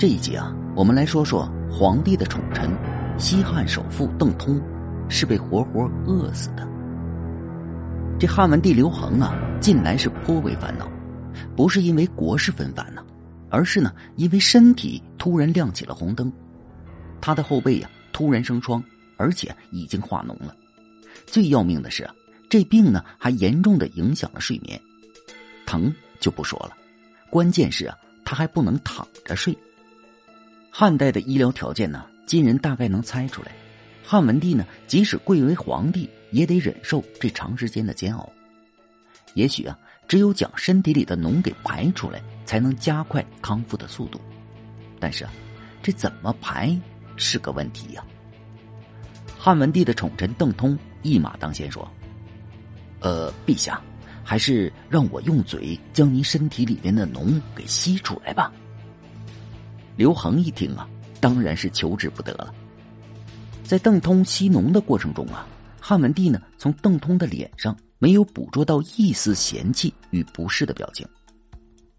这一集啊，我们来说说皇帝的宠臣，西汉首富邓通是被活活饿死的。这汉文帝刘恒啊，近来是颇为烦恼，不是因为国事纷繁呢，而是呢，因为身体突然亮起了红灯，他的后背呀突然生疮，而且已经化脓了。最要命的是啊，这病呢还严重的影响了睡眠，疼就不说了，关键是啊，他还不能躺着睡。汉代的医疗条件呢，今人大概能猜出来。汉文帝呢，即使贵为皇帝，也得忍受这长时间的煎熬。也许啊，只有将身体里的脓给排出来，才能加快康复的速度。但是啊，这怎么排是个问题呀。汉文帝的宠臣邓通一马当先说：“呃，陛下，还是让我用嘴将您身体里面的脓给吸出来吧。”刘恒一听啊，当然是求之不得了。在邓通吸脓的过程中啊，汉文帝呢从邓通的脸上没有捕捉到一丝嫌弃与不适的表情。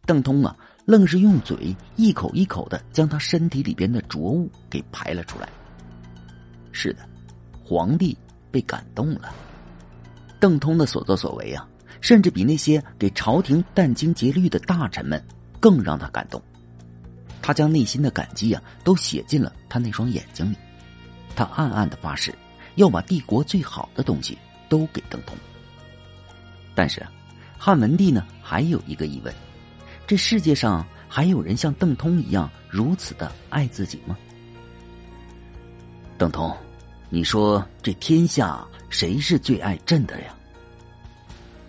邓通啊，愣是用嘴一口一口的将他身体里边的浊物给排了出来。是的，皇帝被感动了。邓通的所作所为啊，甚至比那些给朝廷殚精竭虑的大臣们更让他感动。他将内心的感激啊，都写进了他那双眼睛里。他暗暗的发誓，要把帝国最好的东西都给邓通。但是，汉文帝呢，还有一个疑问：这世界上还有人像邓通一样如此的爱自己吗？邓通，你说这天下谁是最爱朕的呀？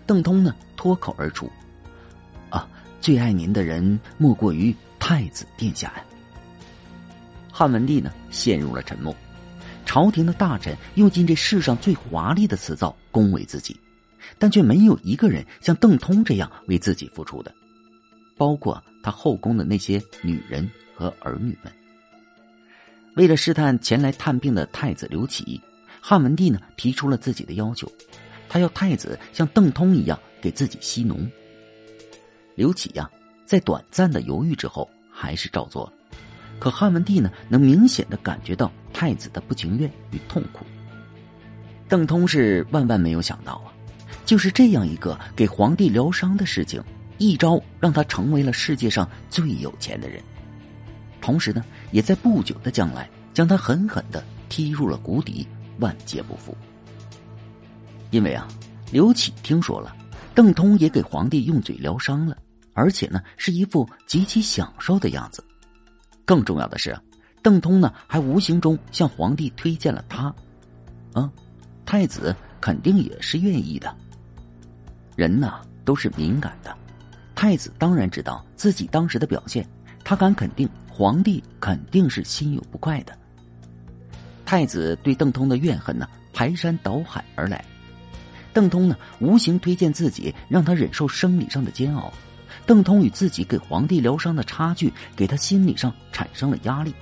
邓通呢，脱口而出：“啊，最爱您的人莫过于……”太子殿下呀！汉文帝呢陷入了沉默。朝廷的大臣用尽这世上最华丽的辞藻恭维自己，但却没有一个人像邓通这样为自己付出的，包括他后宫的那些女人和儿女们。为了试探前来探病的太子刘启，汉文帝呢提出了自己的要求，他要太子像邓通一样给自己吸脓。刘启呀。在短暂的犹豫之后，还是照做了。可汉文帝呢，能明显的感觉到太子的不情愿与痛苦。邓通是万万没有想到啊，就是这样一个给皇帝疗伤的事情，一招让他成为了世界上最有钱的人，同时呢，也在不久的将来将他狠狠的踢入了谷底，万劫不复。因为啊，刘启听说了，邓通也给皇帝用嘴疗伤了。而且呢，是一副极其享受的样子。更重要的是，邓通呢还无形中向皇帝推荐了他。啊，太子肯定也是愿意的。人呐都是敏感的，太子当然知道自己当时的表现，他敢肯定皇帝肯定是心有不快的。太子对邓通的怨恨呢排山倒海而来，邓通呢无形推荐自己，让他忍受生理上的煎熬。邓通与自己给皇帝疗伤的差距，给他心理上产生了压力。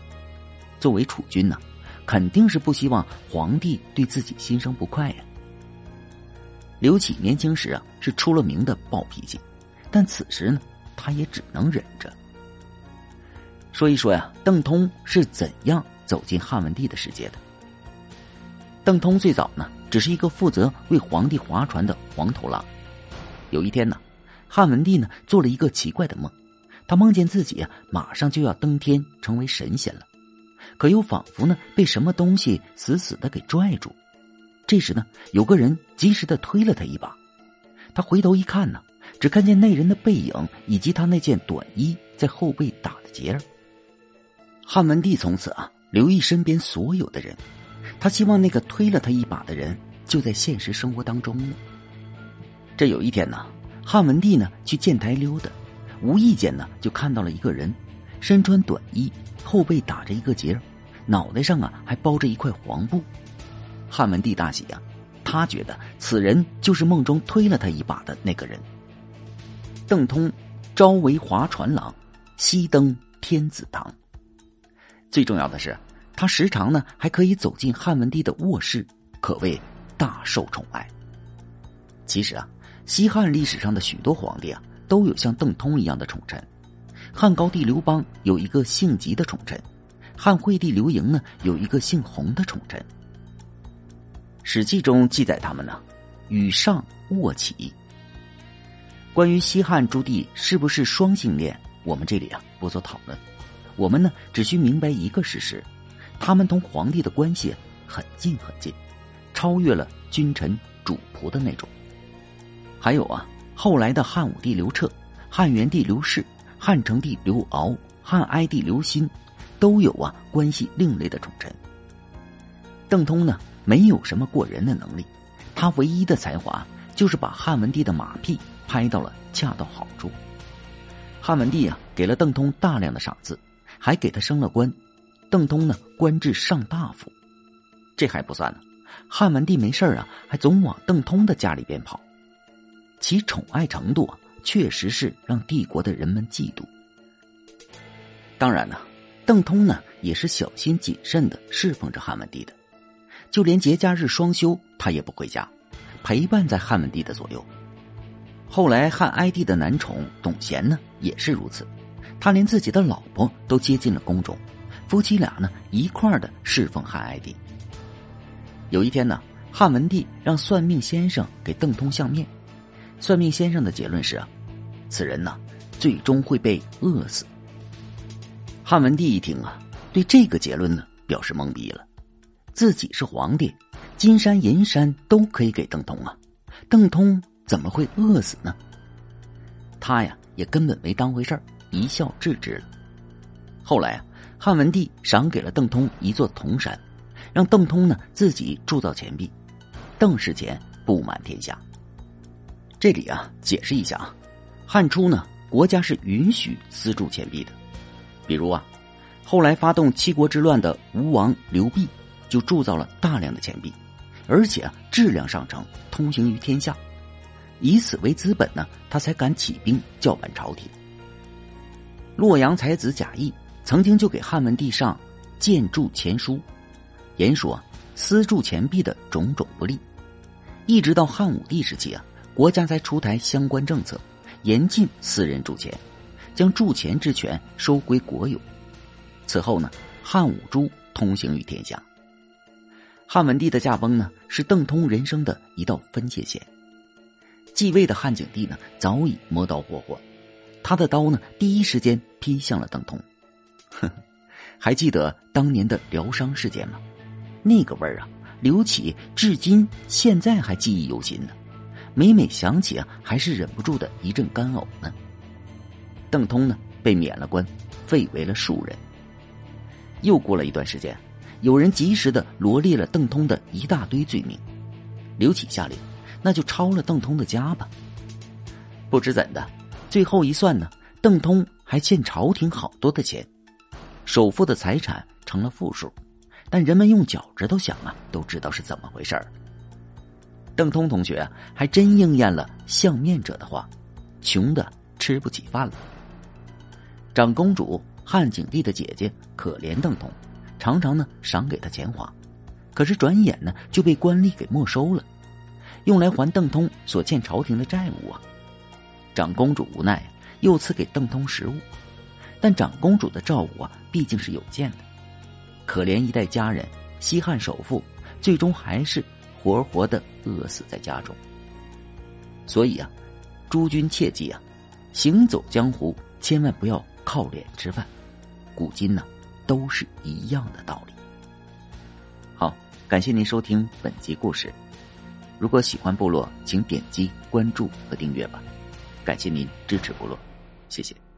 作为储君呢，肯定是不希望皇帝对自己心生不快呀。刘启年轻时啊是出了名的暴脾气，但此时呢，他也只能忍着。说一说呀，邓通是怎样走进汉文帝的世界的？邓通最早呢，只是一个负责为皇帝划船的黄头狼。有一天呢。汉文帝呢做了一个奇怪的梦，他梦见自己啊马上就要登天成为神仙了，可又仿佛呢被什么东西死死的给拽住。这时呢有个人及时的推了他一把，他回头一看呢，只看见那人的背影以及他那件短衣在后背打的结儿。汉文帝从此啊留意身边所有的人，他希望那个推了他一把的人就在现实生活当中呢。这有一天呢。汉文帝呢去建台溜达，无意间呢就看到了一个人，身穿短衣，后背打着一个结脑袋上啊还包着一块黄布。汉文帝大喜呀，他觉得此人就是梦中推了他一把的那个人。邓通，朝为划船郎，夕登天子堂。最重要的是，他时常呢还可以走进汉文帝的卧室，可谓大受宠爱。其实啊。西汉历史上的许多皇帝啊，都有像邓通一样的宠臣，汉高帝刘邦有一个姓吉的宠臣，汉惠帝刘盈呢有一个姓洪的宠臣。《史记》中记载他们呢，与上卧起。关于西汉诸帝是不是双性恋，我们这里啊不做讨论。我们呢只需明白一个事实：他们同皇帝的关系很近很近，超越了君臣主仆的那种。还有啊，后来的汉武帝刘彻、汉元帝刘氏、汉成帝刘骜、汉哀帝刘欣，都有啊关系另类的宠臣。邓通呢，没有什么过人的能力，他唯一的才华就是把汉文帝的马屁拍到了恰到好处。汉文帝啊，给了邓通大量的赏赐，还给他升了官，邓通呢官至上大夫。这还不算呢，汉文帝没事啊，还总往邓通的家里边跑。其宠爱程度啊，确实是让帝国的人们嫉妒。当然呢，邓通呢也是小心谨慎的侍奉着汉文帝的，就连节假日双休他也不回家，陪伴在汉文帝的左右。后来汉哀帝的男宠董贤呢也是如此，他连自己的老婆都接进了宫中，夫妻俩呢一块儿的侍奉汉哀帝。有一天呢，汉文帝让算命先生给邓通相面。算命先生的结论是啊，此人呢，最终会被饿死。汉文帝一听啊，对这个结论呢表示懵逼了。自己是皇帝，金山银山都可以给邓通啊，邓通怎么会饿死呢？他呀也根本没当回事儿，一笑置之了。后来啊，汉文帝赏给了邓通一座铜山，让邓通呢自己铸造钱币，邓氏钱布满天下。这里啊，解释一下啊，汉初呢，国家是允许私铸钱币的，比如啊，后来发动七国之乱的吴王刘濞就铸造了大量的钱币，而且啊，质量上乘，通行于天下，以此为资本呢，他才敢起兵叫板朝廷。洛阳才子贾谊曾经就给汉文帝上建铸钱书，言说私铸钱币的种种不利，一直到汉武帝时期啊。国家才出台相关政策，严禁私人铸钱，将铸钱之权收归国有。此后呢，汉武朱通行于天下。汉文帝的驾崩呢，是邓通人生的一道分界线。继位的汉景帝呢，早已磨刀霍霍，他的刀呢，第一时间劈向了邓通。哼，还记得当年的疗伤事件吗？那个味儿啊，刘启至今现在还记忆犹新呢。每每想起啊，还是忍不住的一阵干呕呢。邓通呢，被免了官，废为了庶人。又过了一段时间，有人及时的罗列了邓通的一大堆罪名。刘启下令，那就抄了邓通的家吧。不知怎的，最后一算呢，邓通还欠朝廷好多的钱，首富的财产成了负数。但人们用脚趾头想啊，都知道是怎么回事儿。邓通同学还真应验了相面者的话：“穷的吃不起饭了。”长公主汉景帝的姐姐可怜邓通，常常呢赏给他钱花，可是转眼呢就被官吏给没收了，用来还邓通所欠朝廷的债务啊。长公主无奈，又赐给邓通食物，但长公主的照顾啊毕竟是有限的，可怜一代佳人，西汉首富，最终还是。活活的饿死在家中。所以啊，诸君切记啊，行走江湖千万不要靠脸吃饭。古今呢，都是一样的道理。好，感谢您收听本集故事。如果喜欢部落，请点击关注和订阅吧。感谢您支持部落，谢谢。